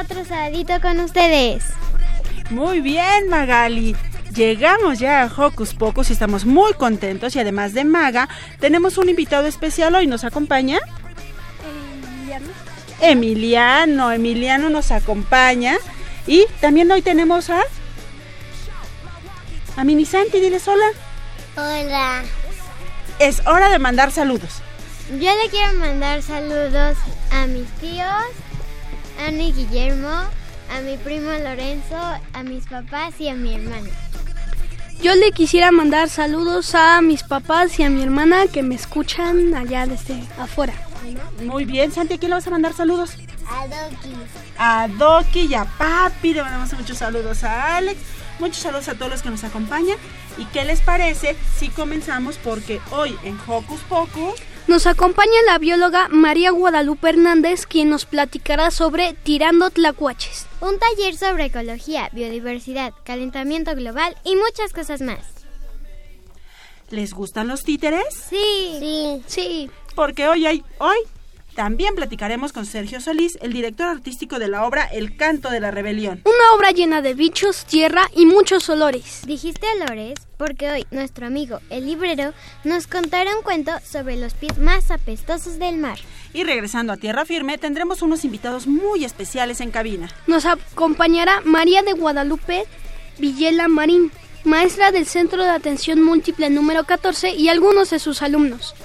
Otro sabadito con ustedes. Muy bien, Magali. Llegamos ya a Hocus Pocus y estamos muy contentos y además de Maga, tenemos un invitado especial hoy. ¿Nos acompaña? Emiliano. Emiliano nos acompaña. Y también hoy tenemos a... A Mini Santi, diles hola. Hola. Es hora de mandar saludos. Yo le quiero mandar saludos a mis tíos, a mi Guillermo, a mi primo Lorenzo, a mis papás y a mi hermana. Yo le quisiera mandar saludos a mis papás y a mi hermana que me escuchan allá desde afuera. Muy bien, Santi, ¿a quién le vas a mandar saludos? A Doki. a Doki y a Papi. Le mandamos muchos saludos a Alex. Muchos saludos a todos los que nos acompañan. ¿Y qué les parece si comenzamos? Porque hoy en Hocus Pocus Nos acompaña la bióloga María Guadalupe Hernández, quien nos platicará sobre tirando tlacuaches. Un taller sobre ecología, biodiversidad, calentamiento global y muchas cosas más. les gustan los títeres. Sí. Sí. Sí, Porque hoy hay, hoy también platicaremos con Sergio Solís, el director artístico de la obra El Canto de la Rebelión. una obra llena de bichos, tierra y muchos olores. Dijiste olores porque hoy nuestro amigo el librero nos contará un cuento sobre los pies más apestosos del mar. Y regresando a Tierra Firme, tendremos unos invitados muy especiales en cabina. Nos acompañará María de Guadalupe Villela Marín, maestra del Centro de Atención Múltiple número 14 y algunos de sus alumnos.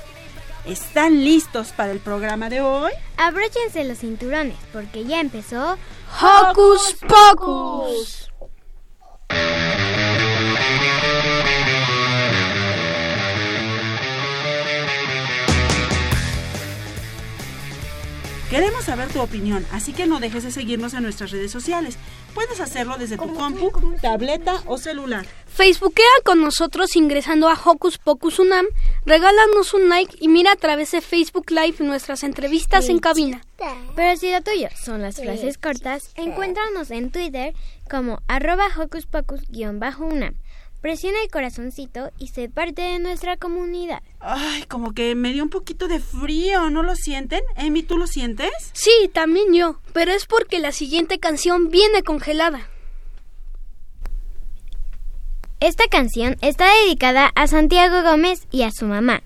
¿Están listos para el programa de hoy? Abróchense los cinturones porque ya empezó Hocus Pocus. Queremos saber tu opinión, así que no dejes de seguirnos en nuestras redes sociales. Puedes hacerlo desde tu compu, tableta o celular. Facebookea con nosotros ingresando a Hocus Pocus Unam, regálanos un like y mira a través de Facebook Live nuestras entrevistas en cabina. Pero si lo tuyo son las frases cortas, encuéntranos en Twitter como arroba hocus pocus-unam. Presiona el corazoncito y sé parte de nuestra comunidad. Ay, como que me dio un poquito de frío, ¿no lo sienten? Amy, ¿tú lo sientes? Sí, también yo, pero es porque la siguiente canción viene congelada. Esta canción está dedicada a Santiago Gómez y a su mamá,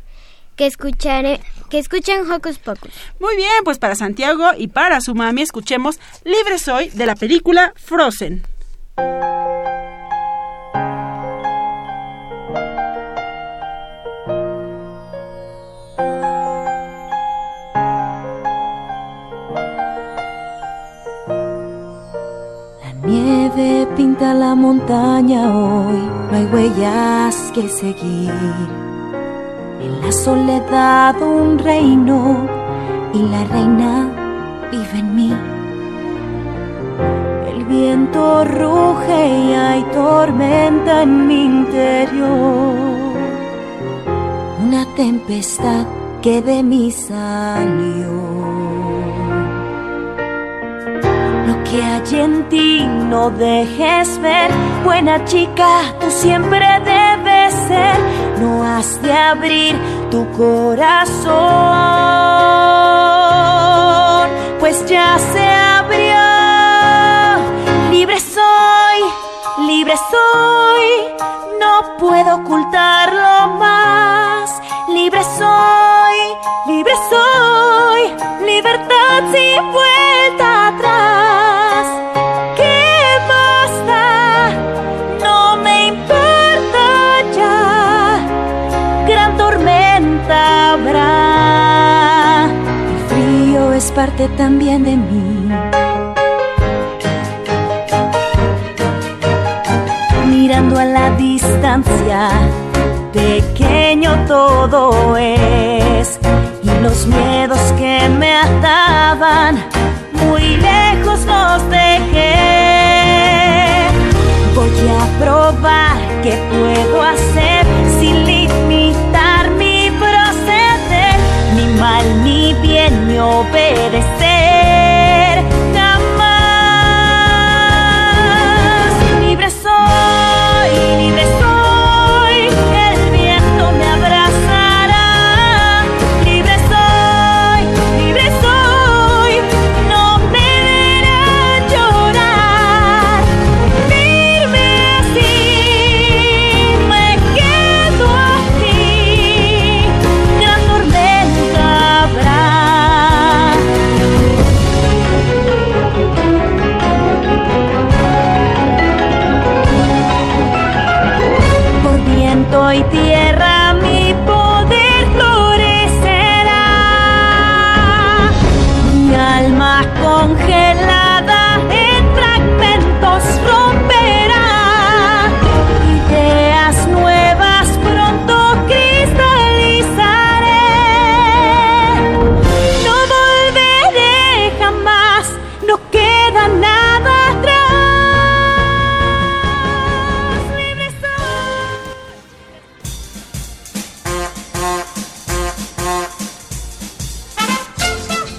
que, escuchare, que escuchan Hocus Pocus. Muy bien, pues para Santiago y para su mami escuchemos Libre Soy de la película Frozen. Pinta la montaña hoy, no hay huellas que seguir. En la soledad un reino y la reina vive en mí. El viento ruge y hay tormenta en mi interior. Una tempestad que de mí salió. que hay en ti no dejes ver. Buena chica, tú siempre debes ser. No has de abrir tu corazón, pues ya se abrió. Libre soy, libre soy, no puedo ocultarlo más. Libre soy, libre soy, libertad sin vuelta. Parte también de mí. Mirando a la distancia, pequeño todo es los miedos que me ataban, muy lejos los dejé. Voy a probar qué puedo hacer sin limitar bien ni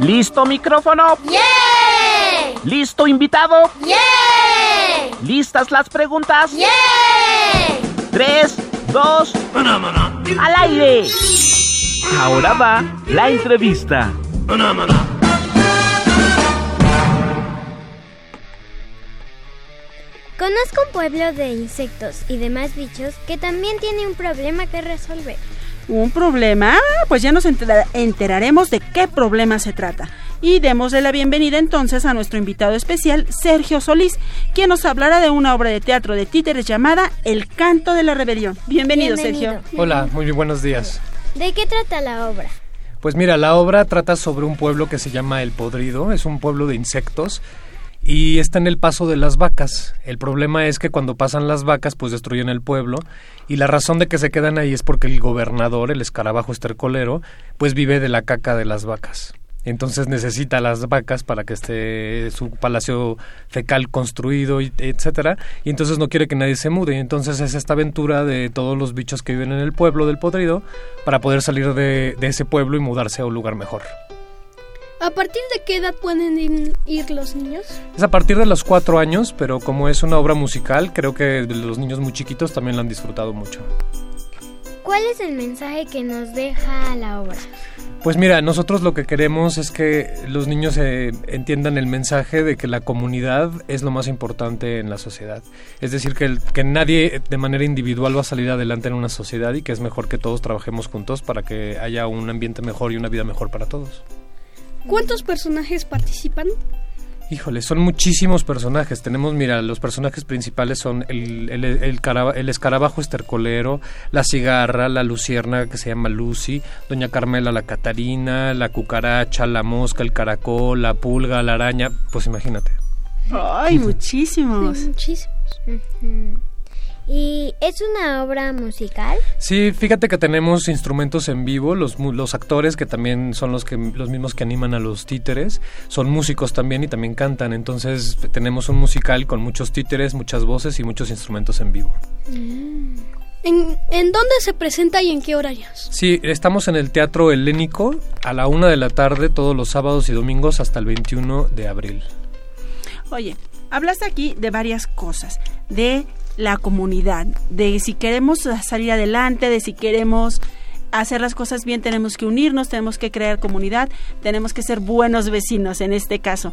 ¿Listo micrófono? ¡Yay! ¿Listo invitado? ¡Yay! ¿Listas las preguntas? ¡Yay! Tres, dos, al aire. Ahora va la entrevista. Conozco un pueblo de insectos y demás bichos que también tiene un problema que resolver. ¿Un problema? Ah, Pues ya nos entera- enteraremos de qué problema se trata. Y démosle la bienvenida entonces a nuestro invitado especial, Sergio Solís, quien nos hablará de una obra de teatro de títeres llamada El canto de la rebelión. Bienvenido, Bienvenido. Sergio. Hola, muy buenos días. ¿De qué trata la obra? Pues mira, la obra trata sobre un pueblo que se llama El Podrido, es un pueblo de insectos y está en el paso de las vacas. El problema es que cuando pasan las vacas pues destruyen el pueblo y la razón de que se quedan ahí es porque el gobernador, el escarabajo estercolero, pues vive de la caca de las vacas. Entonces necesita las vacas para que esté su palacio fecal construido, etcétera, y entonces no quiere que nadie se mude. Entonces es esta aventura de todos los bichos que viven en el pueblo del podrido para poder salir de ese pueblo y mudarse a un lugar mejor. ¿A partir de qué edad pueden ir, los niños? Es a partir de los cuatro años, pero como es una obra musical, creo que los niños muy chiquitos también la han disfrutado mucho. ¿Cuál es el mensaje que nos deja la obra? Pues mira, nosotros lo que queremos es que los niños eh, entiendan el mensaje de que la comunidad es lo más importante en la sociedad. Es decir, que, el- que nadie de manera individual va a salir adelante en una sociedad y que es mejor que todos trabajemos juntos para que haya un ambiente mejor y una vida mejor para todos. ¿Cuántos personajes participan? Híjole, son muchísimos personajes. Tenemos, mira, los personajes principales son el, el, el caraba- el escarabajo estercolero, la cigarra, la lucierna que se llama Lucy, doña Carmela la Catarina, la cucaracha, la mosca, el caracol, la pulga, la araña. Pues imagínate. Ay, muchísimos. Muchísimos. Ujú. ¿Y es una obra musical? Sí, fíjate que tenemos instrumentos en vivo, los, mu- los actores que también son los que los mismos que animan a los títeres, son músicos también y también cantan, entonces tenemos un musical con muchos títeres, muchas voces y muchos instrumentos en vivo. ¿En, en dónde se presenta y en qué horarios? Sí, estamos en el Teatro Helénico a la una de la tarde todos los sábados y domingos hasta el 21 de abril. Oye, hablaste aquí de varias cosas, de la comunidad, de si queremos salir adelante, de si queremos hacer las cosas bien tenemos que unirnos, tenemos que crear comunidad, tenemos que ser buenos vecinos en este caso.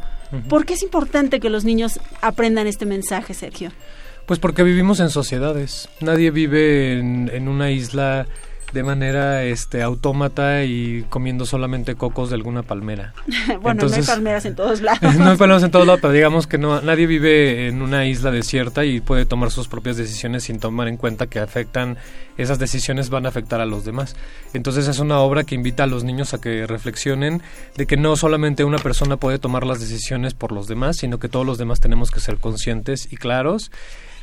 ¿Por qué es importante que los niños aprendan este mensaje, Sergio? Pues porque vivimos en sociedades. Nadie vive en, en una isla de manera este autómata y comiendo solamente cocos de alguna palmera. bueno, no hay palmeras en todos lados. no hay palmeras en todos lados, pero digamos que no nadie vive en una isla desierta y puede tomar sus propias decisiones sin tomar en cuenta que afectan esas decisiones van a afectar a los demás. Entonces es una obra que invita a los niños a que reflexionen de que no solamente una persona puede tomar las decisiones por los demás, sino que todos los demás tenemos que ser conscientes y claros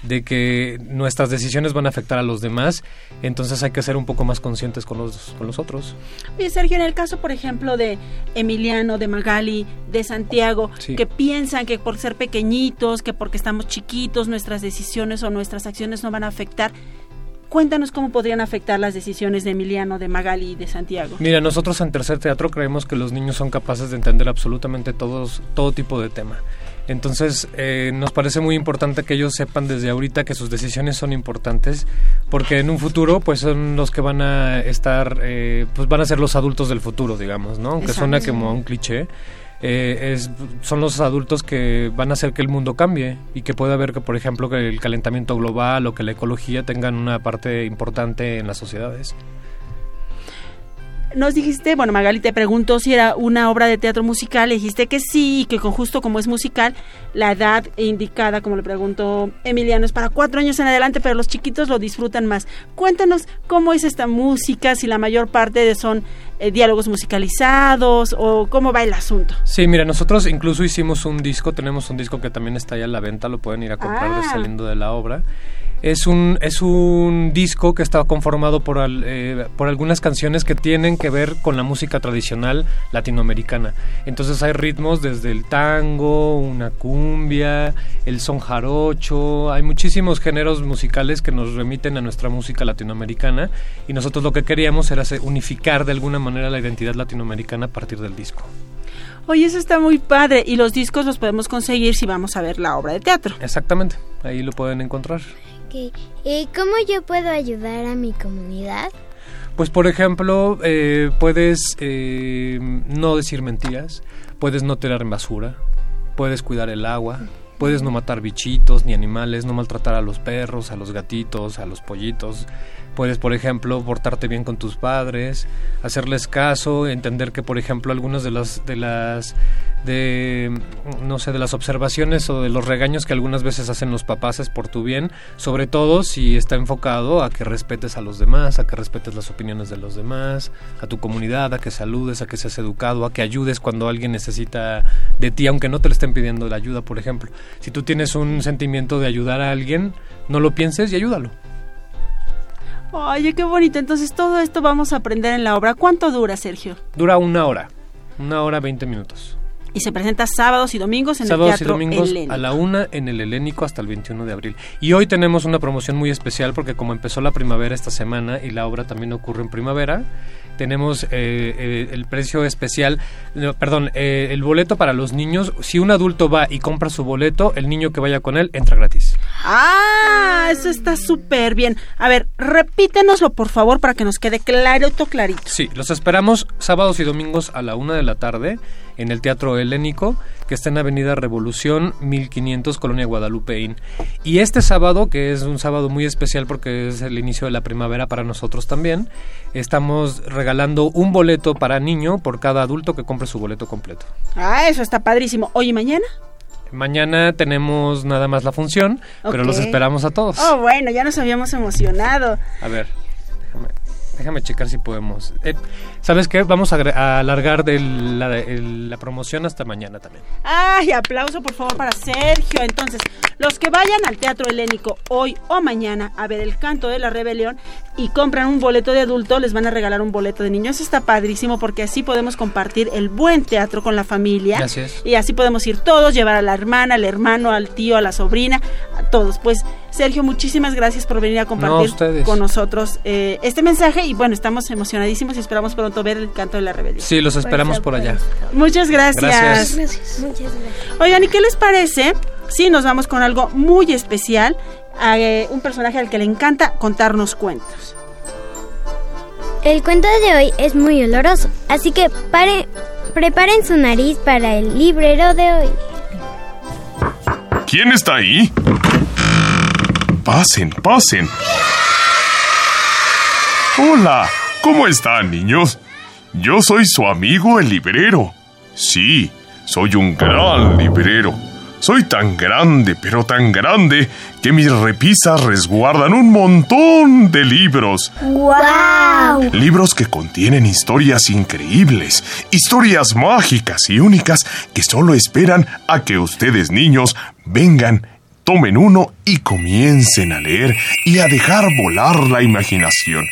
de que nuestras decisiones van a afectar a los demás, entonces hay que ser un poco más conscientes con los, con los otros. Oye, Sergio, en el caso, por ejemplo, de Emiliano, de Magali, de Santiago, Sí. que piensan que por ser pequeñitos, que porque estamos chiquitos, nuestras decisiones o nuestras acciones no van a afectar, cuéntanos cómo podrían afectar las decisiones de Emiliano, de Magali y de Santiago. Mira, nosotros en Tercer Teatro creemos que los niños son capaces de entender absolutamente todos, todo tipo de tema. Entonces, eh, nos parece muy importante que ellos sepan desde ahorita que sus decisiones son importantes, porque en un futuro, pues son los que van a estar, eh, pues van a ser los adultos del futuro, digamos, ¿no? Aunque suena como a un cliché. eh, es, son los adultos que van a hacer que el mundo cambie y que pueda haber que, por ejemplo, que el calentamiento global o que la ecología tengan una parte importante en las sociedades. Nos dijiste, bueno, Magali te preguntó si era una obra de teatro musical, le dijiste que sí, y que con justo como es musical, la edad indicada, como le preguntó Emiliano, es para cuatro años en adelante, pero los chiquitos lo disfrutan más. Cuéntanos cómo es esta música, si la mayor parte de son eh, diálogos musicalizados o cómo va el asunto. Sí, mira, nosotros incluso hicimos un disco, tenemos un disco que también está ya a la venta, lo pueden ir a comprar Ah. de- saliendo de la obra. Es un, es un disco que está conformado por, al- eh, por algunas canciones que tienen que ver con la música tradicional latinoamericana. Entonces hay ritmos desde el tango, una cumbia, el son jarocho, hay muchísimos géneros musicales que nos remiten a nuestra música latinoamericana y nosotros lo que queríamos era unificar de alguna manera la identidad latinoamericana a partir del disco. Oye, eso está muy padre y los discos los podemos conseguir si vamos a ver la obra de teatro. Exactamente, ahí lo pueden encontrar. Ok. ¿Y cómo yo puedo ayudar a mi comunidad? Pues por ejemplo, eh, puedes eh, no decir mentiras, puedes no tirar en basura, puedes cuidar el agua, puedes no matar bichitos ni animales, no maltratar a los perros, a los gatitos, a los pollitos. Puedes, por ejemplo, portarte bien con tus padres, hacerles caso, entender que, por ejemplo, algunas de las de las de no sé, de las observaciones o de los regaños que algunas veces hacen los papás es por tu bien, sobre todo si está enfocado a que respetes a los demás, a que respetes las opiniones de los demás, a tu comunidad, a que saludes, a que seas educado, a que ayudes cuando alguien necesita de ti, aunque no te le estén pidiendo la ayuda, por ejemplo. Si tú tienes un sentimiento de ayudar a alguien, no lo pienses y ayúdalo. Oye, qué bonito. Entonces todo esto vamos a aprender en la obra. ¿Cuánto dura, Sergio? Dura una hora, una hora veinte minutos. Y se presenta sábados y domingos en Sábados el y Teatro domingos Helénico. a la una en el Helénico hasta el 21 de abril. Y hoy tenemos una promoción muy especial porque como empezó la primavera esta semana y la obra también ocurre en primavera, tenemos eh, eh, el precio especial, no, perdón, eh, el boleto para los niños. Si un adulto va y compra su boleto, el niño que vaya con él entra gratis. Ah, eso está súper bien. A ver, repítenoslo por favor para que nos quede clarito, clarito. Sí, los esperamos sábados y domingos a la una de la tarde en el Teatro Helénico, que está en Avenida Revolución 1500, Colonia Guadalupeín. Y este sábado, que es un sábado muy especial porque es el inicio de la primavera para nosotros también, estamos regalando un boleto para niño por cada adulto que compre su boleto completo. Ah, eso está padrísimo. Oye, ¿y mañana? Mañana tenemos nada más la función, pero los esperamos a todos. Oh, bueno, ya nos habíamos emocionado. A ver, déjame, checar si podemos. Eh, ¿Sabes qué? Vamos a, alargar del- la, el- la promoción hasta mañana también. Ay, aplauso por favor para Sergio. Entonces, los que vayan al Teatro Helénico hoy o mañana a ver el canto de la rebelión y compran un boleto de adulto, les van a regalar un boleto de niño. Eso está padrísimo porque así podemos compartir el buen teatro con la familia. Es. Y así podemos ir todos, llevar a la hermana, al hermano, al tío, a la sobrina, a todos. Pues Sergio, muchísimas gracias por venir a compartir con nosotros eh, este mensaje y bueno, estamos emocionadísimos y esperamos pronto ver el canto de la rebelión. Sí, los esperamos por allá. Muchas gracias. Gracias. Muchas gracias. Oigan, ¿y qué les parece? Sí, nos vamos con algo muy especial, a, eh, un personaje al que le encanta contarnos cuentos. El cuento de hoy es muy oloroso, así que pare- preparen su nariz para el librero de hoy. ¿Quién está ahí? Pasen, pasen. Hola, ¿cómo están, niños? Yo soy su amigo el librero. Sí, soy un gran librero. Soy tan grande, pero tan grande, que mis repisas resguardan un montón de libros. ¡Wow! Libros que contienen historias increíbles, historias mágicas y únicas que solo esperan a que ustedes niños vengan, tomen uno y comiencen a leer y a dejar volar la imaginación.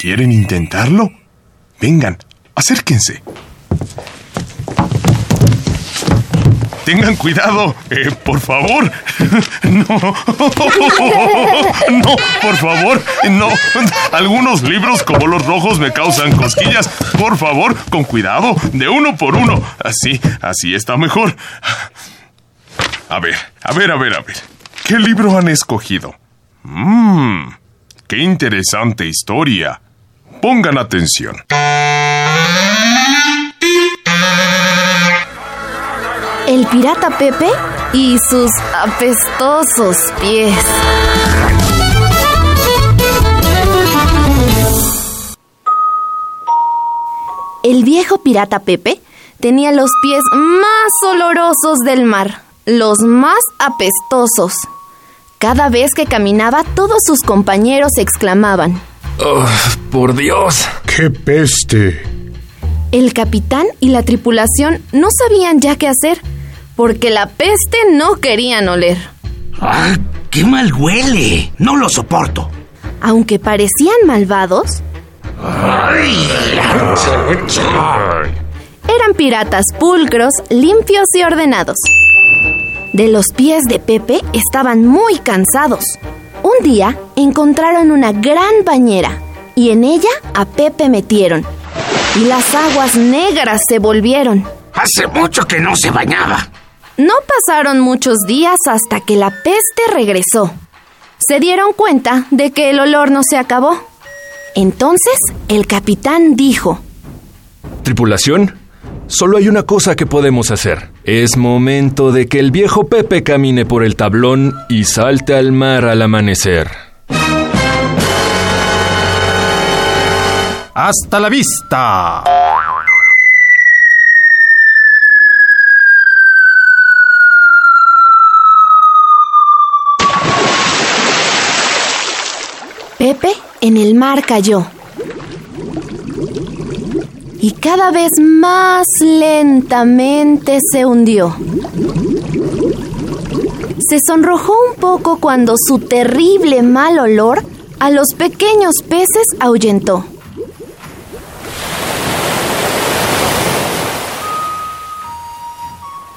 ¿Quieren intentarlo? Vengan, acérquense. Tengan cuidado, eh, por favor. No. No, por favor, no. Algunos libros como los rojos me causan cosquillas. Por favor, con cuidado, de uno por uno. Así, así está mejor. A ver, a ver, a ver, a ver. ¿Qué libro han escogido? Mmm, qué interesante historia. Pongan atención. El pirata Pepe y sus apestosos pies. El viejo pirata Pepe tenía los pies más olorosos del mar, los más apestosos. Cada vez que caminaba, todos sus compañeros exclamaban. Oh, por Dios. ¡Qué peste! El capitán y la tripulación no sabían ya qué hacer, porque la peste no querían oler. ¡Ah, qué mal huele! No lo soporto. Aunque parecían malvados, eran piratas pulcros, limpios y ordenados. De los pies de Pepe estaban muy cansados. Un día encontraron una gran bañera y en ella a Pepe metieron. Y las aguas negras se volvieron. Hace mucho que no se bañaba. No pasaron muchos días hasta que la peste regresó. Se dieron cuenta de que el olor no se acabó. Entonces el capitán dijo, Tripulación, solo hay una cosa que podemos hacer. Es momento de que el viejo Pepe camine por el tablón y salte al mar al amanecer. ¡Hasta la vista! Pepe en el mar cayó. Y cada vez más lentamente se hundió. Se sonrojó un poco cuando su terrible mal olor a los pequeños peces ahuyentó.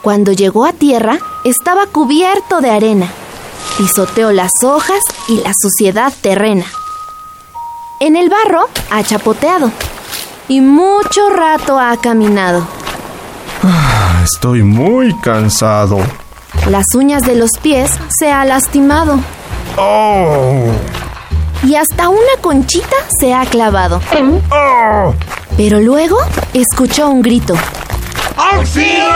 Cuando llegó a tierra, estaba cubierto de arena. Pisoteó las hojas y la suciedad terrena. En el barro ha chapoteado y mucho rato ha caminado. Ah, Estoy muy cansado. Las uñas de los pies se ha lastimado ¡Oh! y hasta una conchita se ha clavado. ¡Oh! Pero luego escuchó un grito. ¡Auxilio!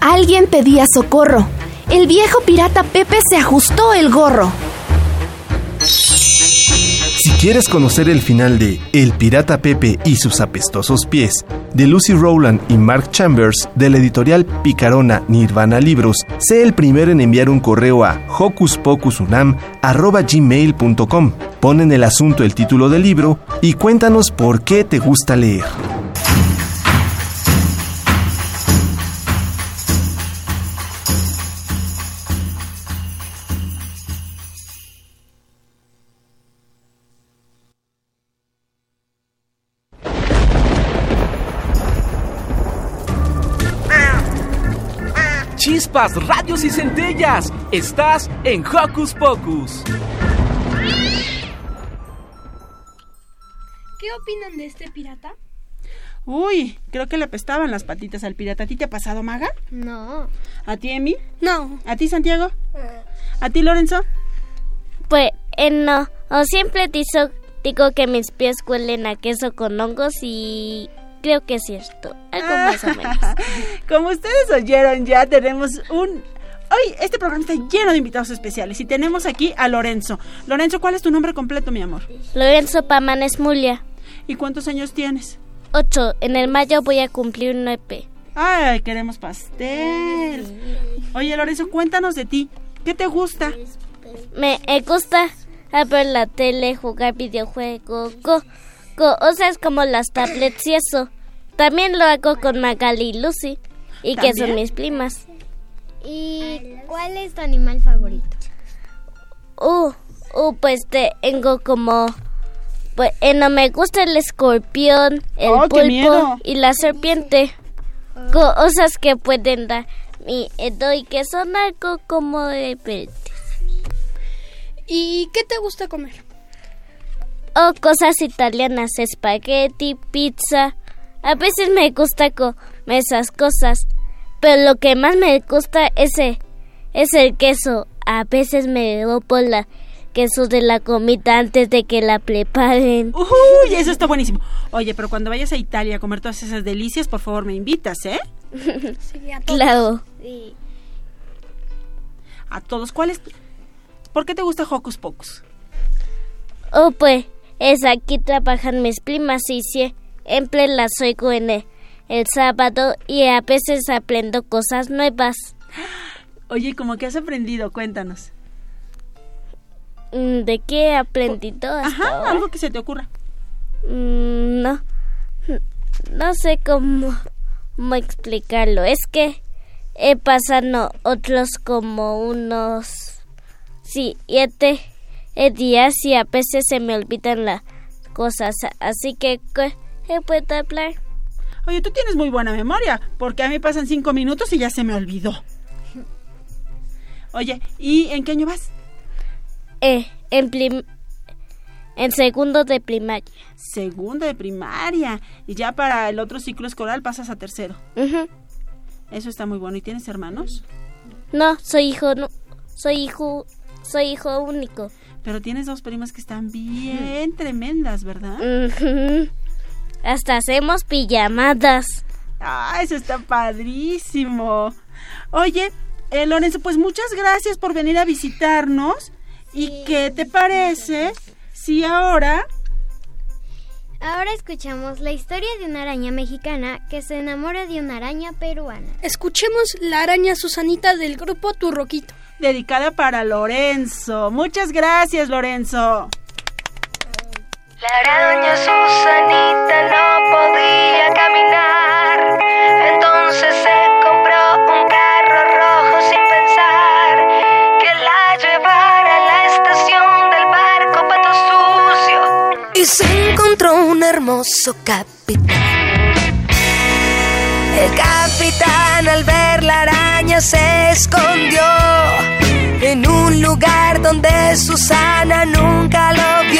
Alguien pedía socorro. El viejo pirata Pepe se ajustó el gorro. Si quieres conocer el final de El pirata Pepe y sus apestosos pies, de Lucy Rowland y Mark Chambers, de la editorial Picarona Nirvana Libros, sé el primero en enviar un correo a hocuspocusunam.gmail.com. Pon en el asunto el título del libro y cuéntanos por qué te gusta leer. Chispas, radios y centellas. Estás en Hocus Pocus. ¿Qué opinan de este pirata? Uy, creo que le apestaban las patitas al pirata. ¿A ti te ha pasado, Maga? No. ¿A ti, Emi? No. ¿A ti, Santiago? ¿A ti, Lorenzo? Pues eh, no, o siempre digo, digo que mis pies huelen a queso con hongos y creo que es cierto, algo más o menos. Como ustedes oyeron, ya tenemos un... Hoy este programa está lleno de invitados especiales y tenemos aquí a Lorenzo. Lorenzo, ¿cuál es tu nombre completo, mi amor? Lorenzo Pamanes Mulia. ¿Y cuántos años tienes? Ocho. En el mayo voy a cumplir un EP. Ay, queremos pastel. Oye, Lorenzo, cuéntanos de ti. ¿Qué te gusta? Me gusta ver la tele, jugar videojuegos, co- cosas como las tablets y eso. También lo hago con Magali y Lucy, y que son mis primas. ¿Y cuál es tu animal favorito? Uh, uh, pues tengo como... Pues eh, no me gusta el escorpión, el Oh, pulpo y la serpiente. Cosas que pueden dar mi edo y que son algo como de verde. ¿Y qué te gusta comer? O cosas italianas, espagueti, pizza. A veces me gusta comer esas cosas, pero lo que más me gusta es el, es el queso. A veces me doy por la queso de la comida antes de que la preparen. Uy, eso está buenísimo. Oye, pero cuando vayas a Italia a comer todas esas delicias, por favor me invitas, ¿eh? Sí, a todos. Claro. A todos. ¿Cuál es? ¿Por qué te gusta Hocus Pocus? Oh, pues, es aquí trabajan mis primas y siempre las oigo en el, el sábado y a veces aprendo cosas nuevas. Oye, ¿cómo que has aprendido? Cuéntanos. Mm, ¿De qué he aprendido hasta Ajá, ahora? algo que se te ocurra. Mm, No, no sé cómo, cómo explicarlo. Es que he pasado otros como unos siete eh, días y a veces se me olvidan las cosas. Así que, ¿qué puedo hablar? Oye, tú tienes muy buena memoria, porque a mí pasan cinco minutos y ya se me olvidó. Oye, ¿y en qué año vas? Eh, en, prim- en segundo de primaria. Segundo de primaria. Y ya para el otro ciclo escolar pasas a tercero. Eso está muy bueno. ¿Y tienes hermanos? No, soy hijo, no, soy hijo, soy hijo único. Pero tienes dos primas que están bien tremendas, ¿verdad? Ujú. Hasta hacemos pijamadas. Ah, eso está padrísimo. Oye, eh, Lorenzo, pues muchas gracias por venir a visitarnos. ¿Y qué te parece si ahora... Ahora escuchamos la historia de una araña mexicana que se enamora de una araña peruana. Escuchemos la araña Susanita del grupo Turroquito. Dedicada para Lorenzo. Muchas gracias, Lorenzo. La araña Susanita no podía caminar, entonces se compró un carro rojo sin pensar que la llevara a la estación del barco Pato Sucio. y se encontró un hermoso capitán. El capitán al ver la araña se escondió en un lugar donde Susana nunca lo vio.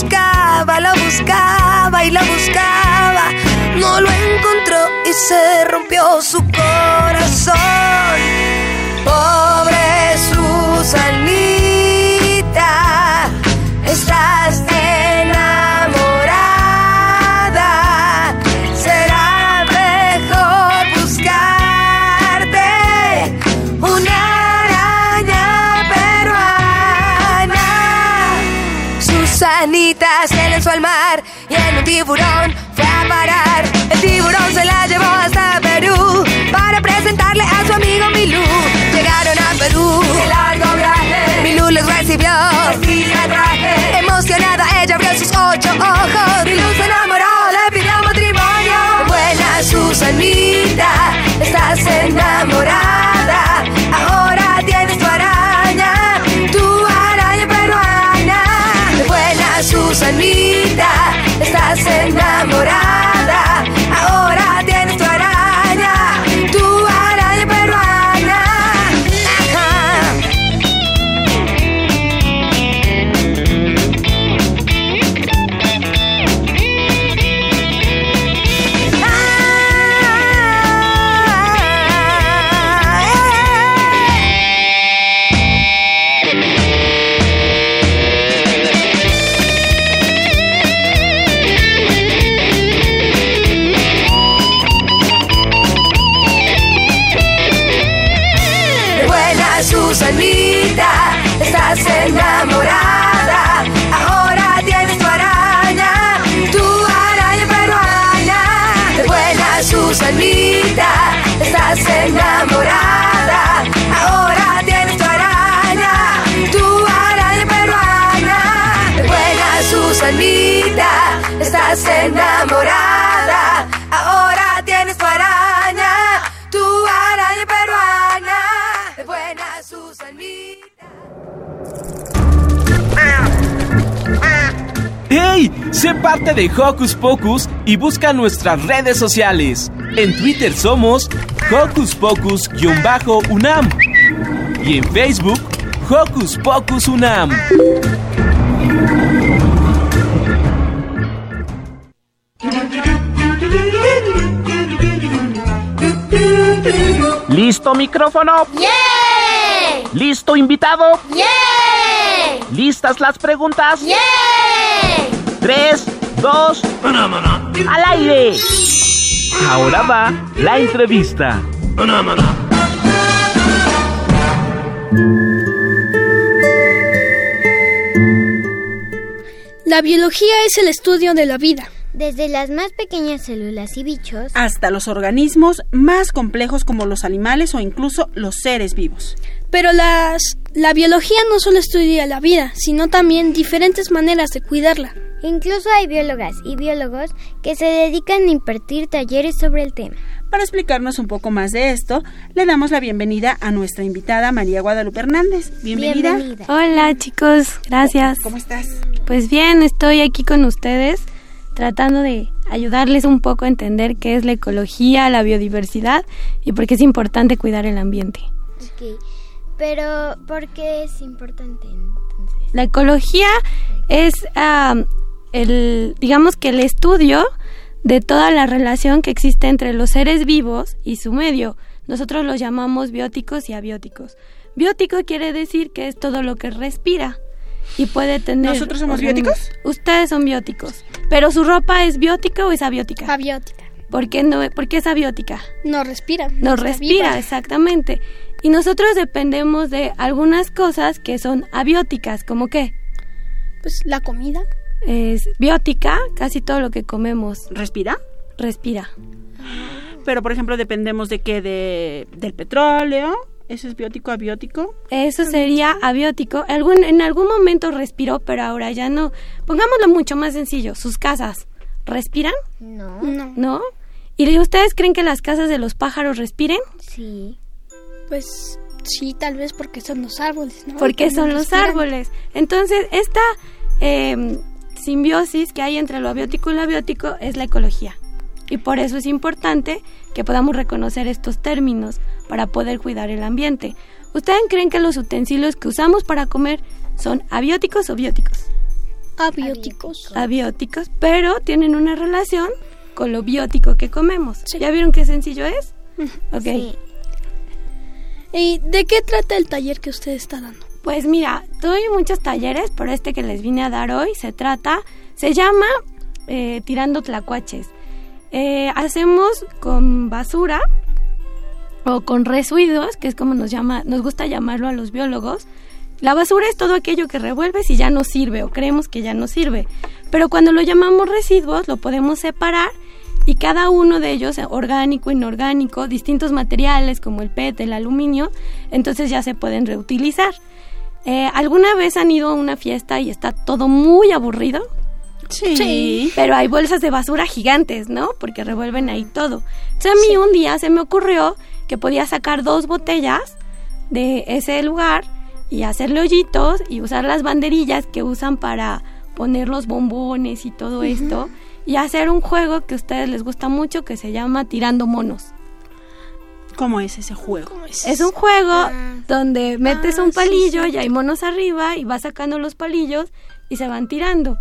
Buscaba, lo buscaba y lo buscaba. No lo encontró y se rompió su corazón. Abrió sus parte de Hocus Pocus y busca nuestras redes sociales. En Twitter somos Hocus Pocus-UNAM y en Facebook Hocus Pocus UNAM. ¿Listo micrófono? ¡Yay! ¿Listo invitado? ¡Yay! ¿Listas las preguntas? ¡Yay! Tres, dos, al aire. Ahora va la entrevista. La biología es el estudio de la vida. Desde las más pequeñas células y bichos hasta los organismos más complejos como los animales o incluso los seres vivos. Pero las, la biología no solo estudia la vida, sino también diferentes maneras de cuidarla. Incluso hay biólogas y biólogos que se dedican a impartir talleres sobre el tema. Para explicarnos un poco más de esto, le damos la bienvenida a nuestra invitada María Guadalupe Hernández. Bienvenida. Bienvenida. Hola chicos, gracias. ¿Cómo estás? Pues bien, estoy aquí con ustedes tratando de ayudarles un poco a entender qué es la ecología, la biodiversidad y por qué es importante cuidar el ambiente. Ok, Pero, ¿por qué es importante entonces? La ecología es ah, el, digamos que el estudio de toda la relación que existe entre los seres vivos y su medio. Nosotros los llamamos bióticos y abióticos. Biótico quiere decir que es todo lo que respira y puede tener. ¿Nosotros somos organismos. bióticos? Ustedes son bióticos. Pero su ropa es biótica o es abiótica? Abiótica. ¿Por qué no? ¿Por qué es abiótica? No respira. No respira, viva. exactamente. Y nosotros dependemos de algunas cosas que son abióticas, como qué? Pues la comida. Es biótica, casi todo lo que comemos ¿Respira? respira. Pero, por ejemplo, dependemos de qué? De, del petróleo. ¿Eso es biótico, abiótico? Eso sería abiótico. Algún, en algún momento respiró, pero ahora ya no. Pongámoslo mucho más sencillo. Sus casas, ¿respiran? No. No. ¿No? ¿Y ustedes creen que las casas de los pájaros respiren? Sí. Pues sí, tal vez porque son los árboles, ¿no? Porque son los respiran. árboles. Entonces, esta eh, simbiosis que hay entre lo abiótico y lo abiótico es la ecología. Y por eso es importante que podamos reconocer estos términos para poder cuidar el ambiente. ¿Ustedes creen que los utensilios que usamos para comer son abióticos o bióticos? Abióticos. Abióticos, pero tienen una relación con lo biótico que comemos. ¿Ya vieron qué sencillo es? Ok. ¿Y de qué trata el taller que usted está dando? Pues mira, doy muchos talleres, pero este que les vine a dar hoy se trata, se llama eh, Tirando Tlacuaches. Eh, hacemos con basura o con residuos, que es como nos llama, nos gusta llamarlo a los biólogos. La basura es todo aquello que revuelves y ya no sirve o creemos que ya no sirve. Pero cuando lo llamamos residuos lo podemos separar y cada uno de ellos, orgánico, inorgánico, distintos materiales como el PET, el aluminio, entonces ya se pueden reutilizar. Eh, ¿Alguna vez han ido a una fiesta y está todo muy aburrido? Sí. Pero hay bolsas de basura gigantes, ¿no? Porque revuelven ahí todo. Entonces a mí un día se me ocurrió que podía sacar dos botellas de ese lugar y hacerle hoyitos y usar las banderillas que usan para poner los bombones y todo esto y hacer un juego que a ustedes les gusta mucho que se llama Tirando Monos. ¿Cómo es ese juego? Es un juego donde metes un palillo y hay monos arriba y vas sacando los palillos y se van tirando.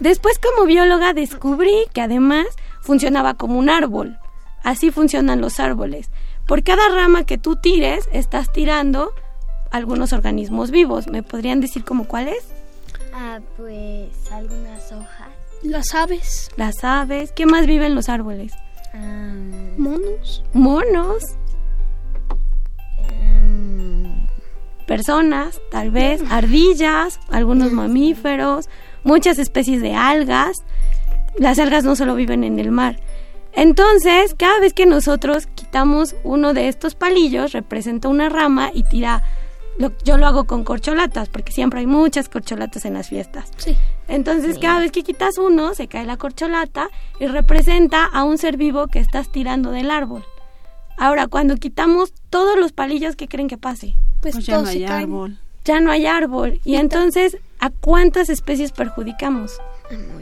Después como bióloga descubrí que además funcionaba como un árbol. Así funcionan los árboles. Por cada rama que tú tires, estás tirando algunos organismos vivos. ¿Me podrían decir como cuáles? Ah, pues algunas hojas. Las aves. Las aves. ¿Qué más viven los árboles? Monos. Monos. Personas, tal vez, ardillas, algunos mamíferos, muchas especies de algas. Las algas no solo viven en el mar. Entonces, cada vez que nosotros quitamos uno de estos palillos, representa una rama y tira. lo- yo lo hago con corcholatas, porque siempre hay muchas corcholatas en las fiestas. Sí. Entonces, cada vez que quitas uno, se cae la corcholata y representa a un ser vivo que estás tirando del árbol. Ahora, cuando quitamos todos los palillos, ¿qué creen que pase? Pues ya no hay árbol. Ya no hay árbol. Y entonces, ¿a cuántas especies perjudicamos?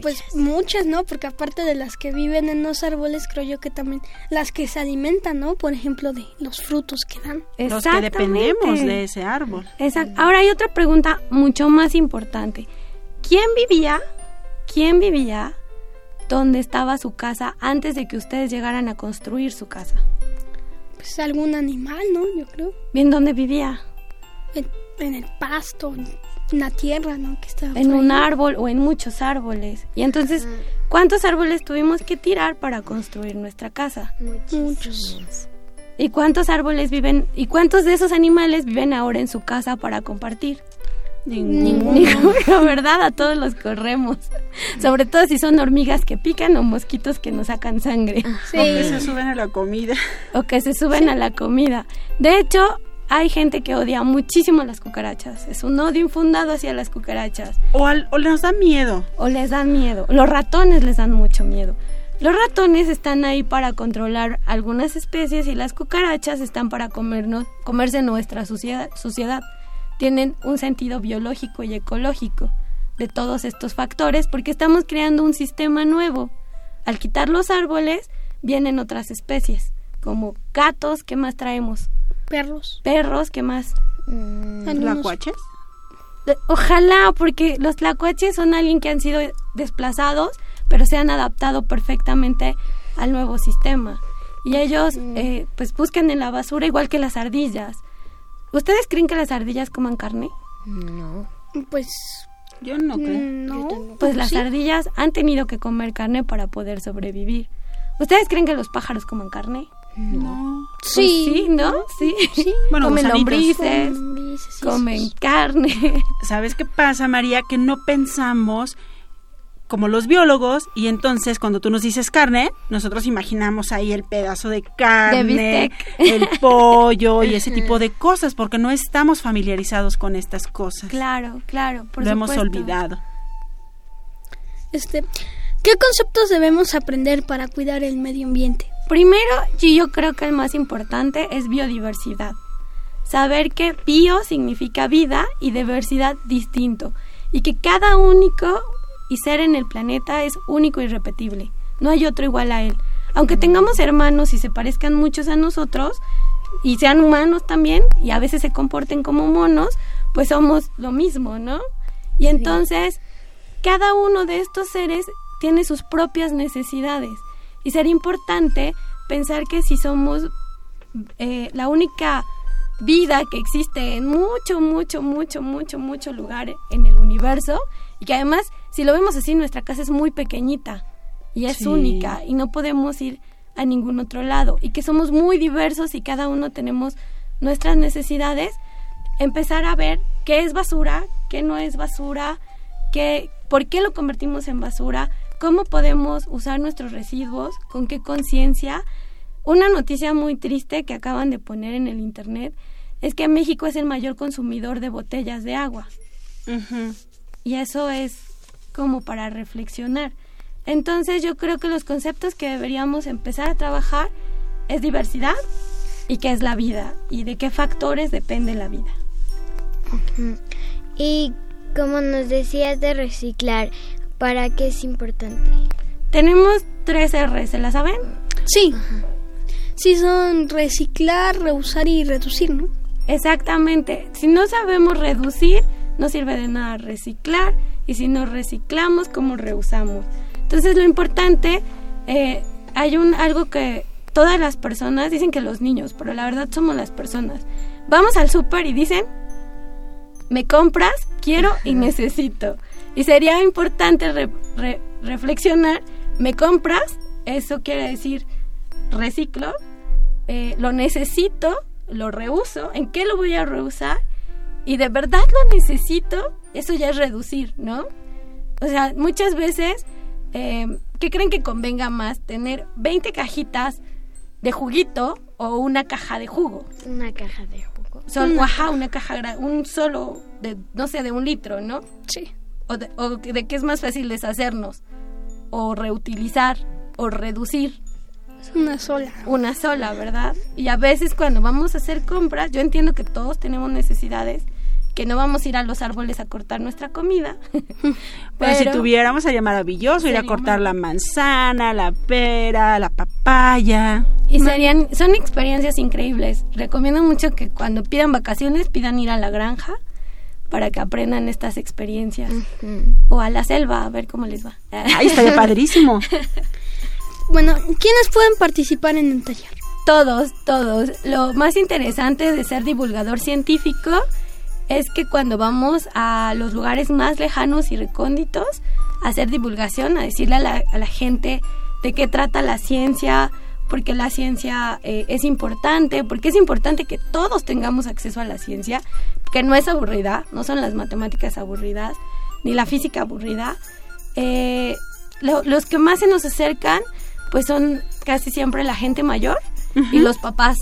Pues muchas, ¿no? Porque aparte de las que viven en los árboles, creo yo que también las que se alimentan, ¿no? Por ejemplo, de los frutos que dan. Los que dependemos de ese árbol. Exacto. Ahora hay otra pregunta mucho más importante. ¿Quién vivía? ¿Quién vivía donde estaba su casa antes de que ustedes llegaran a construir su casa? Pues algún animal, ¿no? Yo creo. ¿Bien dónde vivía? En, en el pasto, en la tierra, ¿no? Que estaba En un ahí. árbol o en muchos árboles. Y entonces, ¿cuántos árboles tuvimos que tirar para construir nuestra casa? Muchos. ¿Y cuántos árboles viven y cuántos de esos animales viven ahora en su casa para compartir? Ninguno. Ninguno, ¿verdad? A todos los corremos. Sobre todo si son hormigas que pican o mosquitos que nos sacan sangre. O que se suben a la comida. O que se suben a la comida. De hecho, hay gente que odia muchísimo las cucarachas. Es un odio infundado hacia las cucarachas. O, al- o nos da miedo. O les dan miedo. Los ratones les dan mucho miedo. Los ratones están ahí para controlar algunas especies y las cucarachas están para comernos, comerse nuestra suciedad, suciedad. Tienen un sentido biológico y ecológico de todos estos factores porque estamos creando un sistema nuevo. Al quitar los árboles vienen otras especies, como gatos, ¿qué más traemos? Perros. Perros, ¿qué más? ¿Tlacuaches? De- Ojalá, porque los tlacuaches son alguien que han sido desplazados, pero se han adaptado perfectamente al nuevo sistema. Y ellos, eh, pues, buscan en la basura igual que las ardillas. ¿Ustedes creen que las ardillas coman carne? No. Pues yo no creo. No. Pues las sí. ardillas han tenido que comer carne para poder sobrevivir. ¿Ustedes creen que los pájaros coman carne? No. Pues Sí. sí, ¿no? Sí. Bueno, comen lombrices, comen carne. ¿Sabes qué pasa, María? Que no pensamos como los biólogos y entonces cuando tú nos dices carne, nosotros imaginamos ahí el pedazo de carne, el pollo y ese tipo de cosas porque no estamos familiarizados con estas cosas. Claro, claro, por Lo hemos olvidado. Este, ¿qué conceptos debemos aprender para cuidar el medio ambiente? Primero, y yo creo que el más importante es biodiversidad. Saber que bio significa vida y diversidad distinto. Y que cada único y ser en el planeta es único y repetible. No hay otro igual a él. Aunque tengamos hermanos y se parezcan muchos a nosotros, y sean humanos también, y a veces se comporten como monos, pues somos lo mismo, ¿no? Y entonces, cada uno de estos seres tiene sus propias necesidades. Y sería importante pensar que si somos eh, la única vida que existe en mucho, mucho, mucho, mucho, mucho lugar en el universo, y que además, si lo vemos así, nuestra casa es muy pequeñita y es Sí. única, y no podemos ir a ningún otro lado, y que somos muy diversos y cada uno tenemos nuestras necesidades, empezar a ver qué es basura, qué no es basura, qué, por qué lo convertimos en basura, cómo podemos usar nuestros residuos, con qué conciencia. Una noticia muy triste que acaban de poner en el internet es que México es el mayor consumidor de botellas de agua. Y eso es como para reflexionar. Entonces yo creo que los conceptos que deberíamos empezar a trabajar es diversidad y qué es la vida y de qué factores depende la vida. Y como nos decías de reciclar, ¿para qué es importante? Tenemos tres R, ¿se la saben? Sí. Sí, son reciclar, reusar y reducir, ¿no? Exactamente. Si no sabemos reducir, no sirve de nada reciclar. Y si no reciclamos, ¿cómo reusamos? Entonces lo importante, eh, hay un algo que todas las personas dicen que los niños, pero la verdad somos las personas. Vamos al súper y dicen, me compras, quiero y necesito. Y sería importante re- re- reflexionar, me compras, eso quiere decir reciclo, eh, lo necesito, lo reuso, ¿en qué lo voy a reusar? Y de verdad lo necesito, eso ya es reducir, ¿no? O sea, muchas veces, eh, ¿qué creen que convenga más? ¿Tener 20 cajitas de juguito o una caja de jugo? Una caja de jugo. Son, Una ajá, una caja, un solo, de, no sé, de un litro, ¿no? Sí. o de, o de qué es más fácil deshacernos, o reutilizar, o reducir. Es una sola. Una sola, ¿verdad? Y a veces cuando vamos a hacer compras, yo entiendo que todos tenemos necesidades, que no vamos a ir a los árboles a cortar nuestra comida. Pero, si tuviéramos sería maravilloso ir a cortar la manzana, la pera, la papaya. Y serían, son experiencias increíbles. Recomiendo mucho que cuando pidan vacaciones pidan ir a la granja para que aprendan estas experiencias. O a la selva, a ver cómo les va. Ahí estaría padrísimo. Bueno, ¿quiénes pueden participar en el taller? Todos, todos. Lo más interesante de ser divulgador científico es que cuando vamos a los lugares más lejanos y recónditos a hacer divulgación, a decirle a la, a la gente de qué trata la ciencia, porque la ciencia eh, es importante, porque es importante que todos tengamos acceso a la ciencia, que no es aburrida, no son las matemáticas aburridas, ni la física aburrida. Eh, lo- los que más se nos acercan, pues son casi siempre la gente mayor y los papás.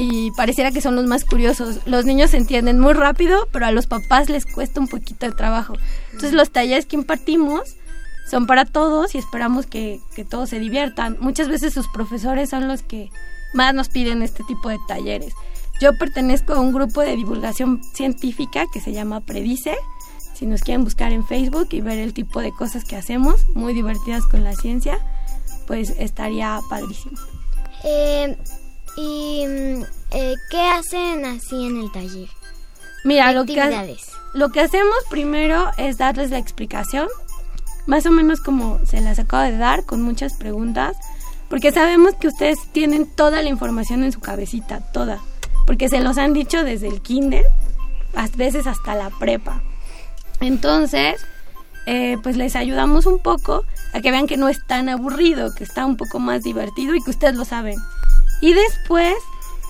Y pareciera que son los más curiosos. Los niños se entienden muy rápido, pero a los papás les cuesta un poquito de trabajo. Entonces los talleres que impartimos son para todos y esperamos que, que todos se diviertan. Muchas veces sus profesores son los que más nos piden este tipo de talleres. Yo pertenezco a un grupo de divulgación científica que se llama Predice. Si nos quieren buscar en Facebook y ver el tipo de cosas que hacemos, muy divertidas con la ciencia, pues estaría padrísimo. Eh, ¿Y mm, eh, qué hacen así en el taller? Mira, ¿Qué lo que, ha- lo que hacemos primero es darles la explicación, más o menos como se las acabo de dar, con muchas preguntas, porque sabemos que ustedes tienen toda la información en su cabecita, toda, porque se los han dicho desde el kinder, a veces hasta la prepa. Entonces, eh, pues les ayudamos un poco a que vean que no es tan aburrido, que está un poco más divertido y que ustedes lo saben. Y después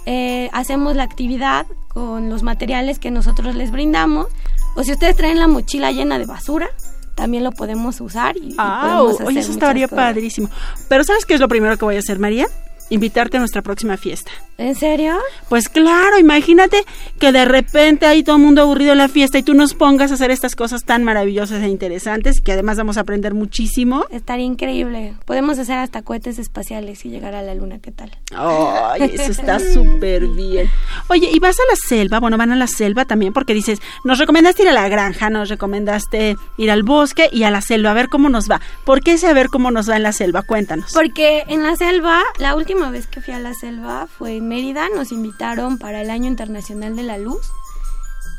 eh, hacemos la actividad con los materiales que nosotros les brindamos. O si ustedes traen la mochila llena de basura, también lo podemos usar y, y Ah, podemos hacer oye, eso estaría cosas. padrísimo. Pero ¿sabes qué es lo primero que voy a hacer, María? Invitarte a nuestra próxima fiesta. ¿En serio? Pues claro, imagínate que de repente hay todo el mundo aburrido en la fiesta y tú nos pongas a hacer estas cosas tan maravillosas e interesantes que además vamos a aprender muchísimo. Estaría increíble. Podemos hacer hasta cohetes espaciales y llegar a la luna, ¿qué tal? Ay, eso está súper bien. Oye, ¿y vas a la selva? Bueno, van a la selva también porque dices, nos recomendaste ir a la granja, nos recomendaste ir al bosque y a la selva, a ver cómo nos va. ¿Por qué saber cómo nos va en la selva? Cuéntanos. Porque en la selva, la última vez que fui a la selva fue en Mérida, nos invitaron para el Año Internacional de la Luz.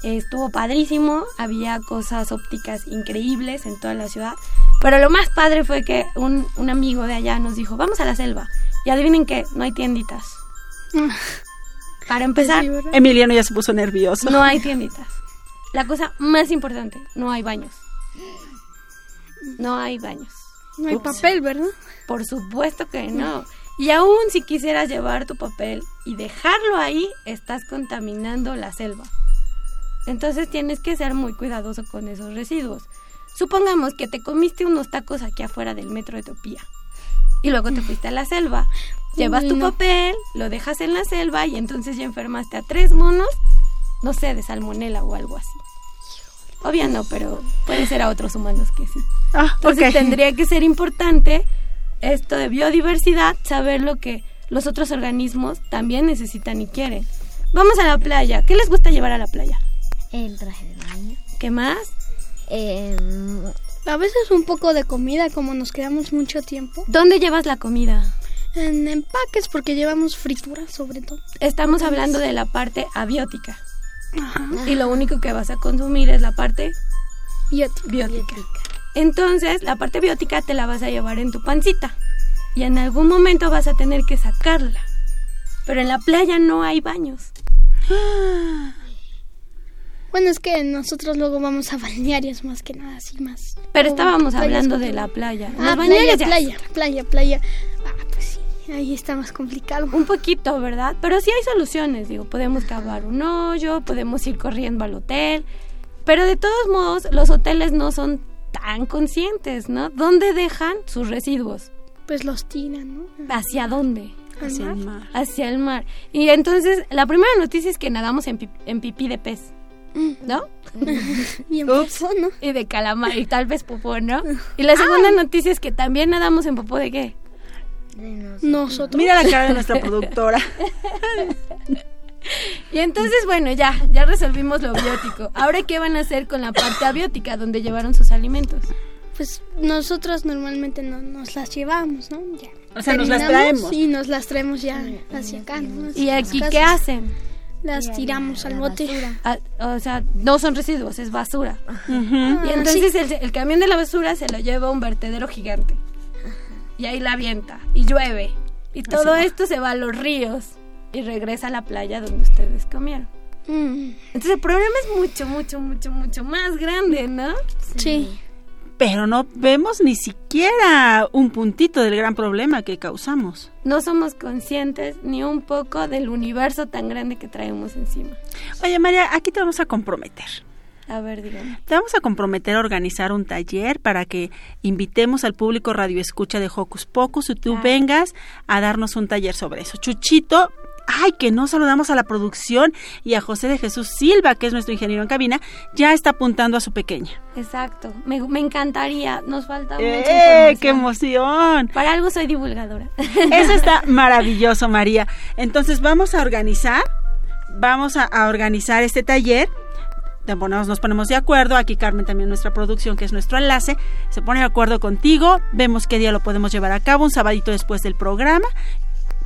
Estuvo padrísimo, había cosas ópticas increíbles en toda la ciudad. Pero lo más padre fue que un, un amigo de allá nos dijo, vamos a la selva. Y adivinen qué, no hay tienditas. Para empezar, Emiliano ya se puso nervioso. no hay tienditas. La cosa más importante, no hay baños. No hay baños. No hay Ups. papel, ¿verdad? Por supuesto que no. Y aún si quisieras llevar tu papel y dejarlo ahí, estás contaminando la selva. Entonces tienes que ser muy cuidadoso con esos residuos. Supongamos que te comiste unos tacos aquí afuera del metro de Topía y luego te fuiste a la selva. Llevas tu papel, lo dejas en la selva y entonces ya enfermaste a tres monos, no sé, de salmonela o algo así. Obvio no, pero puede ser a otros humanos que sí. Ah, Entonces tendría que ser importante esto de biodiversidad, saber lo que los otros organismos también necesitan y quieren. Vamos a la playa. ¿Qué les gusta llevar a la playa? El traje de baño. ¿Qué más? Em, A veces un poco de comida, como nos quedamos mucho tiempo. ¿Dónde llevas la comida? En empaques, porque llevamos frituras sobre todo. Estamos hablando de la parte abiótica. Y lo único que vas a consumir es la parte biótica. Entonces, la parte biótica te la vas a llevar en tu pancita. Y en algún momento vas a tener que sacarla. Pero en la playa no hay baños. Bueno, es que nosotros luego vamos a balnearios más que nada, así más. Pero estábamos hablando de la playa. Ah, playa, playa, playa, playa. Ah, pues sí, ahí está más complicado. Un poquito, ¿verdad? Pero sí hay soluciones, digo, podemos cavar un hoyo, podemos ir corriendo al hotel, pero de todos modos los hoteles no son tan conscientes, ¿no? ¿Dónde dejan sus residuos? Pues los tiran, ¿no? ¿Hacia dónde? Hacia el mar. Hacia el mar. Y entonces la primera noticia es que nadamos en, pi- en pipí de pez, ¿no? y en popó, ¿no? Y de calamar, y tal vez popó, ¿no? Y la segunda noticia es que también nadamos en popó de qué? nosotros. Mira la cara de nuestra productora. Y entonces, bueno, ya, ya resolvimos lo biótico. Ahora, ¿qué van a hacer con la parte abiótica, donde llevaron sus alimentos? Pues nosotros normalmente no nos las llevamos, ¿no? Ya. O sea, nos las traemos. Y nos las traemos ya hacia acá, ¿no? ¿Y aquí qué hacen? Las tiramos al bote. Ah, o sea, no son residuos, es basura. Ujú. Y entonces el, el camión de la basura se lo lleva a un vertedero gigante. Y ahí la avienta. Y llueve. Y todo esto se va a los ríos. Y regresa a la playa donde ustedes comieron. Mm. Entonces el problema es mucho, mucho, mucho, mucho más grande, ¿no? Sí. Pero no vemos ni siquiera un puntito del gran problema que causamos. No somos conscientes ni un poco del universo tan grande que traemos encima. Oye, María, aquí te vamos a comprometer. A ver, dígame. Te vamos a comprometer a organizar un taller para que invitemos al público radio escucha de Hocus Pocus y tú Ah. vengas a darnos un taller sobre eso. Chuchito, ay, que no saludamos a la producción y a José de Jesús Silva, que es nuestro ingeniero en cabina, ya está apuntando a su pequeña. Exacto. Me, me encantaría. Nos falta mucha ¡Eh, qué emoción! Para algo soy divulgadora. Eso está maravilloso, María. Entonces vamos a organizar, vamos a, a organizar este taller. Nos ponemos de acuerdo. Aquí Carmen también nuestra producción, que es nuestro enlace, se pone de acuerdo contigo. Vemos qué día lo podemos llevar a cabo, un sabadito después del programa.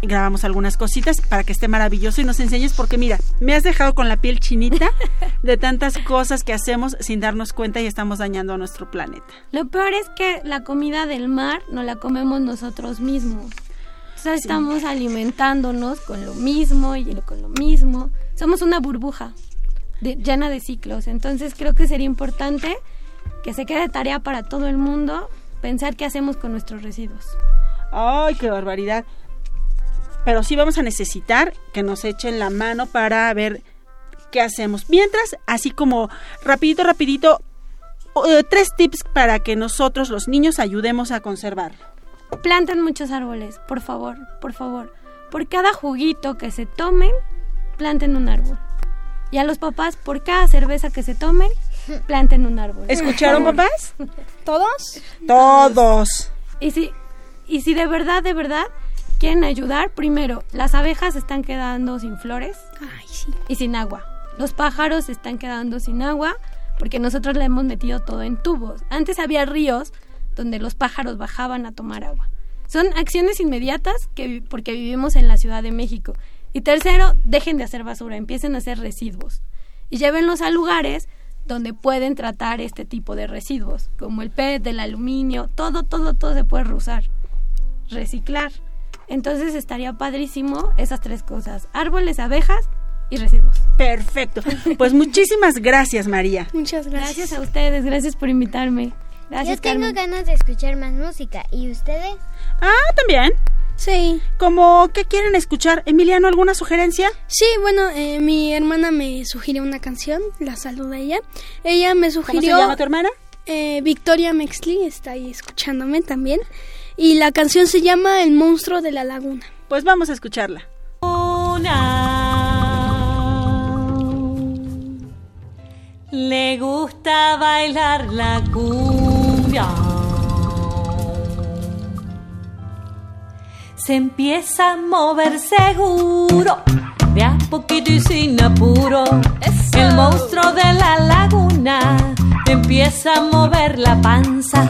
Grabamos algunas cositas para que esté maravilloso y nos enseñes porque mira, me has dejado con la piel chinita de tantas cosas que hacemos sin darnos cuenta y estamos dañando a nuestro planeta. Lo peor es que la comida del mar no la comemos nosotros mismos. O sea, estamos alimentándonos con lo mismo y con lo mismo. Somos una burbuja de- llena de ciclos. Entonces creo que sería importante que se quede tarea para todo el mundo pensar qué hacemos con nuestros residuos. ¡Ay, qué barbaridad! Pero sí vamos a necesitar que nos echen la mano para ver qué hacemos. Mientras, así como rapidito, rapidito, eh, tres tips para que nosotros los niños ayudemos a conservar. Planten muchos árboles, por favor, por favor. Por cada juguito que se tomen, planten un árbol. Y a los papás, por cada cerveza que se tomen, planten un árbol. ¿Escucharon, papás? ¿Todos? Todos. Y si, y si de verdad, de verdad quieren ayudar, primero, las abejas están quedando sin flores y sin agua. Los pájaros están quedando sin agua porque nosotros le hemos metido todo en tubos. Antes había ríos donde los pájaros bajaban a tomar agua. Son acciones inmediatas que, porque vivimos en la Ciudad de México. Y tercero, dejen de hacer basura, empiecen a hacer residuos. Y llévenlos a lugares donde pueden tratar este tipo de residuos, como el PET, el aluminio, todo, todo, todo se puede reusar, reciclar. Entonces estaría padrísimo esas tres cosas, árboles, abejas y residuos. Perfecto. Pues muchísimas gracias, María. Muchas gracias. Gracias a ustedes, gracias por invitarme. Gracias, Yo tengo Carmen. ganas de escuchar más música. ¿Y ustedes? Ah, también. Sí. ¿Cómo qué quieren escuchar? Emiliano, ¿alguna sugerencia? Sí, bueno, eh, mi hermana me sugirió una canción, la saluda ella. Ella me ¿Cómo sugirió... se llama tu hermana? Eh, Victoria Mexley está ahí escuchándome también. Y la canción se llama El monstruo de la laguna. Pues vamos a escucharla. Le gusta bailar la cumbia. Se empieza a mover seguro, de a poquito y sin apuro. El monstruo de la laguna empieza a mover la panza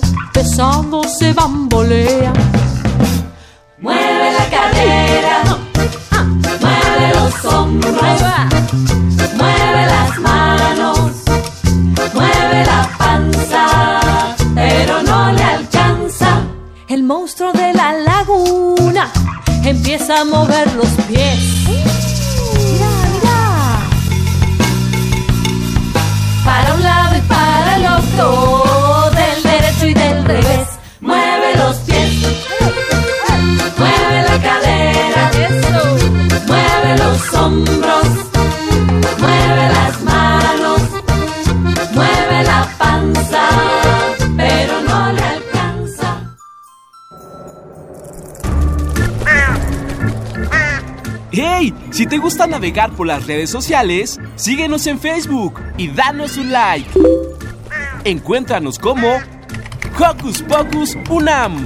pesado se bambolea. Mueve la cadera, mueve los hombros, mueve las manos, mueve la panza, pero no le alcanza. El monstruo de la laguna empieza a mover los pies. Mira, mira. Para un lado y para el otro, hombros, mueve las manos, mueve la panza, pero no le alcanza. ¡Hey! Si te gusta navegar por las redes sociales, síguenos en Facebook y danos un like. Encuéntranos como Hocus Pocus Unam.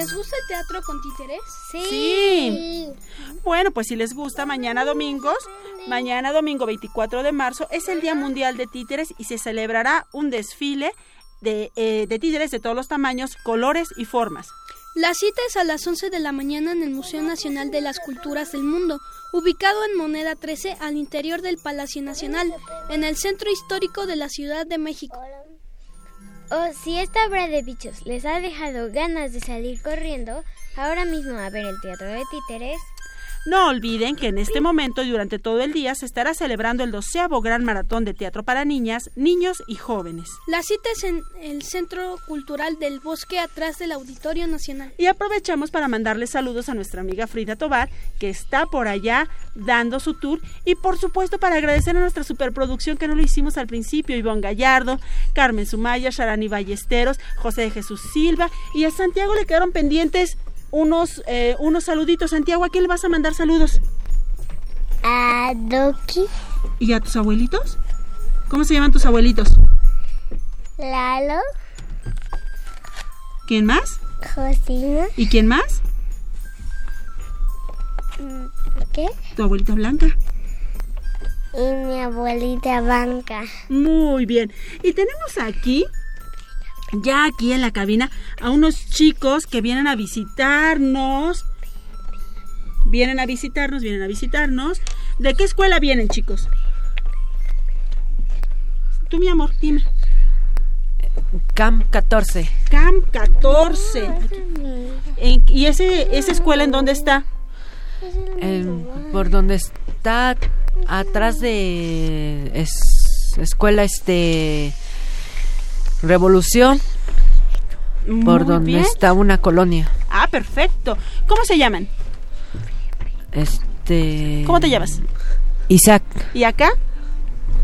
¿Les gusta el teatro con títeres? Sí. Bueno, pues si les gusta, mañana domingos, mañana domingo 24 de marzo es el Día Mundial de Títeres y se celebrará un desfile de, eh, de títeres de todos los tamaños, colores y formas. La cita es a las 11 de la mañana en el Museo Nacional de las Culturas del Mundo, ubicado en Moneda 13 al interior del Palacio Nacional, en el centro histórico de la Ciudad de México. O si esta obra de bichos les ha dejado ganas de salir corriendo ahora mismo a ver el teatro de títeres, No olviden que en este momento y durante todo el día se estará celebrando el doceavo Gran Maratón de Teatro para Niñas, Niños y Jóvenes. La cita es en el Centro Cultural del Bosque atrás del Auditorio Nacional. Y aprovechamos para mandarle saludos a nuestra amiga Frida Tobar, que está por allá dando su tour. Y por supuesto para agradecer a nuestra superproducción que no lo hicimos al principio, Ivonne Gallardo, Carmen Sumaya, Sharani Ballesteros, José de Jesús Silva. Y a Santiago le quedaron pendientes unos, eh, unos saluditos. Santiago, ¿a quién le vas a mandar saludos? A Doki, ¿Y a tus abuelitos? ¿Cómo se llaman tus abuelitos? Lalo, ¿Quién más? Josina, ¿Y quién más? mm, ¿qué? Tu abuelita Blanca. Y mi abuelita Banca. Muy bien. Y tenemos aquí, ya aquí en la cabina, a unos chicos que vienen a visitarnos. Vienen a visitarnos, vienen a visitarnos. ¿De qué escuela vienen, chicos? Tú, mi amor, dime. CAM 14. CAM 14. En- ¿Y ese, esa escuela en dónde está? En- por donde está atrás de es- escuela este Revolución. por donde bien. está una colonia. Ah, perfecto. ¿Cómo se llaman? Este ¿Cómo te llamas? Isaac. ¿Y acá?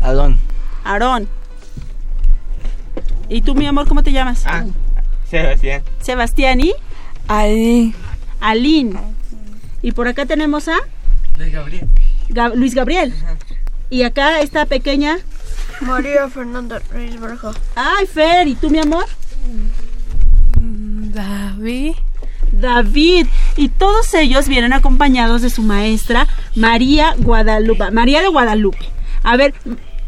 Adón. Aarón. ¿Y tú, mi amor, cómo te llamas? Ah, Sebastián. Sebastián y Alín. Alín. Y por acá tenemos a Luis Gabriel. Gab- Luis Gabriel. Y acá esta pequeña. María Fernanda Reyes Baraja. Ay, Fer, ¿y tú, mi amor? David. David. Y todos ellos vienen acompañados de su maestra, María Guadalupe. María de Guadalupe. A ver,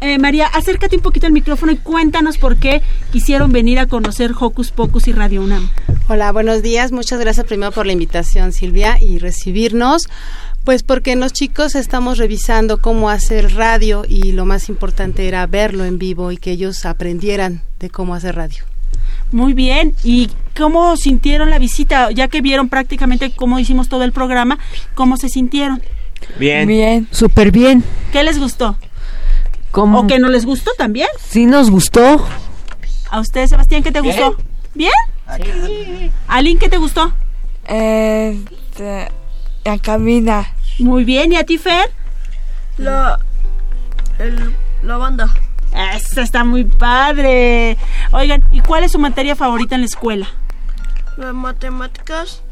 eh, María, acércate un poquito al micrófono y cuéntanos por qué quisieron venir a conocer Hocus Pocus y Radio UNAM. Hola, buenos días. Muchas gracias primero por la invitación, Silvia, y recibirnos. Pues porque los chicos estamos revisando cómo hacer radio y lo más importante era verlo en vivo y que ellos aprendieran de cómo hacer radio. Muy bien. ¿Y cómo sintieron la visita? Ya que vieron prácticamente cómo hicimos todo el programa, ¿cómo se sintieron? Bien. Bien. Súper bien. ¿Qué les gustó? ¿Cómo? ¿O que no les gustó también? Sí nos gustó. ¿A usted, Sebastián, qué te gustó? ¿Bien? ¿Alín, qué te gustó? Este, la cabina. Muy bien. ¿Y a ti, Fer? La, el, la banda. Esa está muy padre. Oigan, ¿y cuál es su materia favorita en la escuela? Las matemáticas.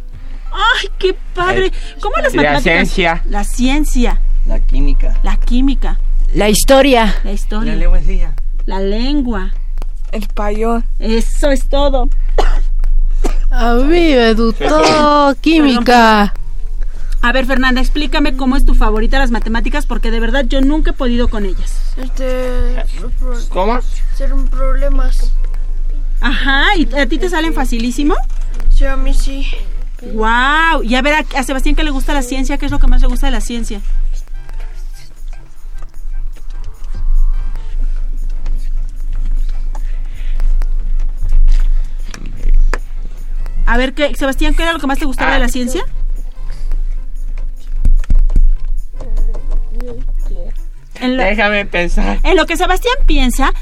¡Ay, qué padre! ¿Cómo las La matemáticas? ciencia. La ciencia, La química. la química, La historia. la historia, La lenguacilla. la lengua. Español. Eso es todo. A mí me gustó química. A ver, Fernanda, explícame cómo es tu favorita las matemáticas, porque de verdad yo nunca he podido con ellas. Este. ¿Cómo? Ser problemas. Ajá, ¿y a ti te salen facilísimo? Sí, a mí sí. ¡Wow! Y a ver, a, a Sebastián que le gusta la ciencia, ¿qué es lo que más le gusta de la ciencia? A ver, ¿qué, Sebastián, ¿qué era lo que más te gustaba de la ciencia? Déjame pensar. en lo que Sebastián piensa,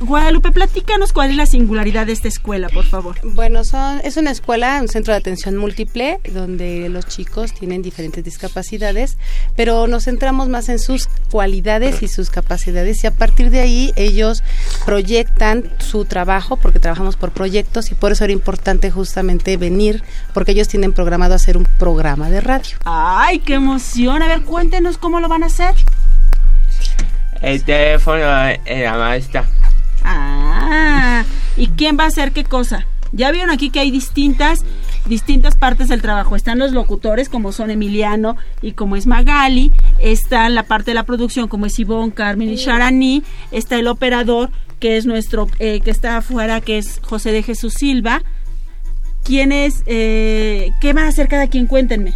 Guadalupe, platícanos cuál es la singularidad de esta escuela, por favor. Bueno, son, es una escuela, un centro de atención múltiple, donde los chicos tienen diferentes discapacidades, pero nos centramos más en sus cualidades y sus capacidades y a partir de ahí ellos proyectan su trabajo, porque trabajamos por proyectos y por eso era importante justamente venir, porque ellos tienen programado hacer un programa de radio. ¡Ay, qué emoción! A ver, cuéntenos cómo lo van a hacer. El teléfono de la maestra. Ah, ¿y quién va a hacer qué cosa? Ya vieron aquí que hay distintas distintas partes del trabajo. Están los locutores como son Emiliano y como es Magali, está la parte de la producción como es Ivonne, Carmen y Sharani, está el operador que es nuestro eh, que está afuera que es José de Jesús Silva. ¿Quién es? Eh, ¿Qué va a hacer cada quien? Cuéntenme.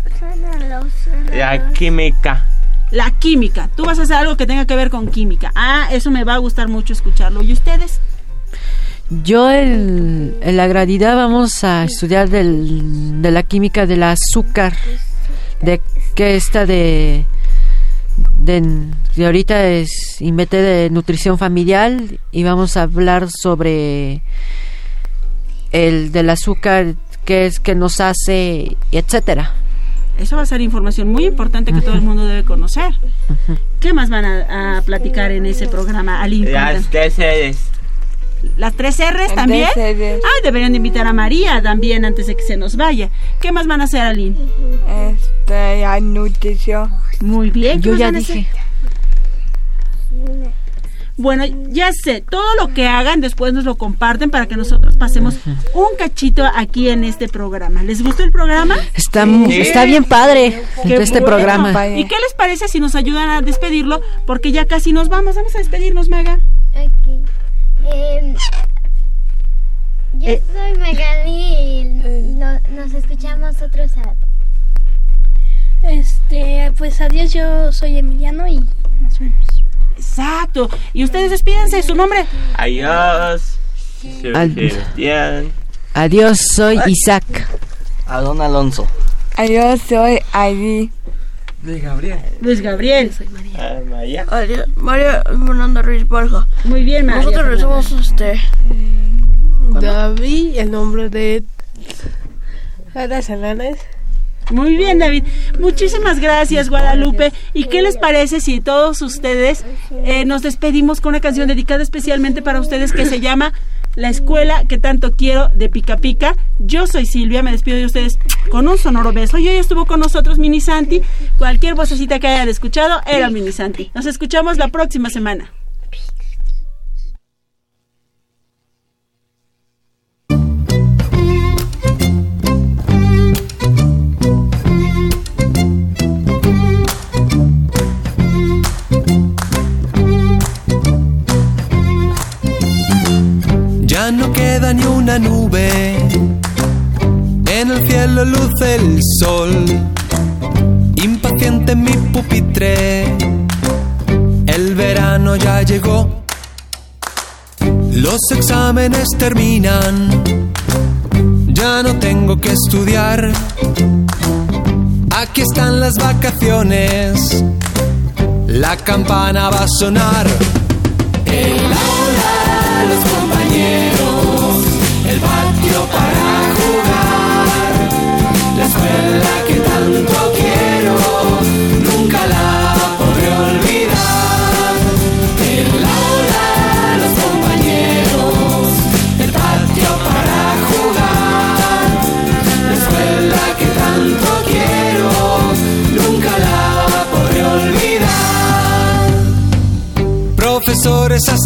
La química. La química. Tú vas a hacer algo que tenga que ver con química. Ah, eso me va a gustar mucho escucharlo. ¿Y ustedes? Yo en, la gradida vamos a estudiar del, de la química del azúcar, de que está de, de, ahorita es IMT de nutrición familiar y vamos a hablar sobre el del azúcar, qué es que nos hace, etcétera. Eso va a ser información muy importante que todo el mundo debe conocer. ¿Qué más van a, a platicar en ese programa, Aline? Las tres R's. ¿Las tres R's también? tres Rs. Ah, deberían de invitar a María también antes de que se nos vaya. ¿Qué más van a hacer, Aline? Este, nutrición. Muy bien. ¿qué Yo más ya van a dije. hacer? Bueno, ya sé, todo lo que hagan después nos lo comparten para que nosotros pasemos un cachito aquí en este programa. ¿Les gustó el programa? Está, está bien padre Qué este bueno. programa. ¿Y qué les parece si nos ayudan a despedirlo? Porque ya casi nos vamos. Vamos a despedirnos, Maga. Ok. Em, yo Eh. soy Magali y no- nos escuchamos otro sábado. Este, pues adiós, yo soy Emiliano y nos vemos. Exacto. Y ustedes despídense, su nombre. Adiós. Sebastián. Adiós, soy Isaac. Adón Alonso. Yo soy Ari. Luis Gabriel. Luis Gabriel. Ah, María. María, María Fernanda Ruiz Borja. Muy bien, María Nosotros Fernanda. somos este. David, el nombre de Ana Sananes. Muy bien, David. Muchísimas gracias, Guadalupe. ¿Y qué les parece si todos ustedes eh, nos despedimos con una canción dedicada especialmente para ustedes que se llama La escuela que tanto quiero de Pica Pica? Yo soy Silvia, me despido de ustedes con un sonoro beso. Y hoy estuvo con nosotros Mini Santi. Cualquier vocecita que hayan escuchado era Mini Santi. Nos escuchamos la próxima semana. Ni una nube, en el cielo luce el sol, impaciente en mi pupitre, el verano ya llegó, los exámenes terminan, ya no tengo que estudiar, aquí están las vacaciones, la campana va a sonar.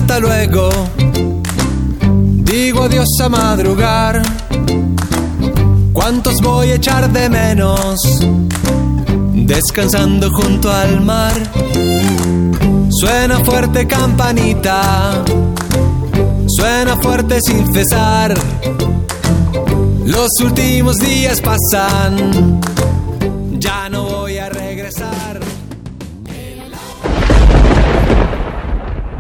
Hasta luego. Digo adiós a madrugar. ¿Cuántos voy a echar de menos? Descansando junto al mar. Suena fuerte campanita. Suena fuerte sin cesar. Los últimos días pasan.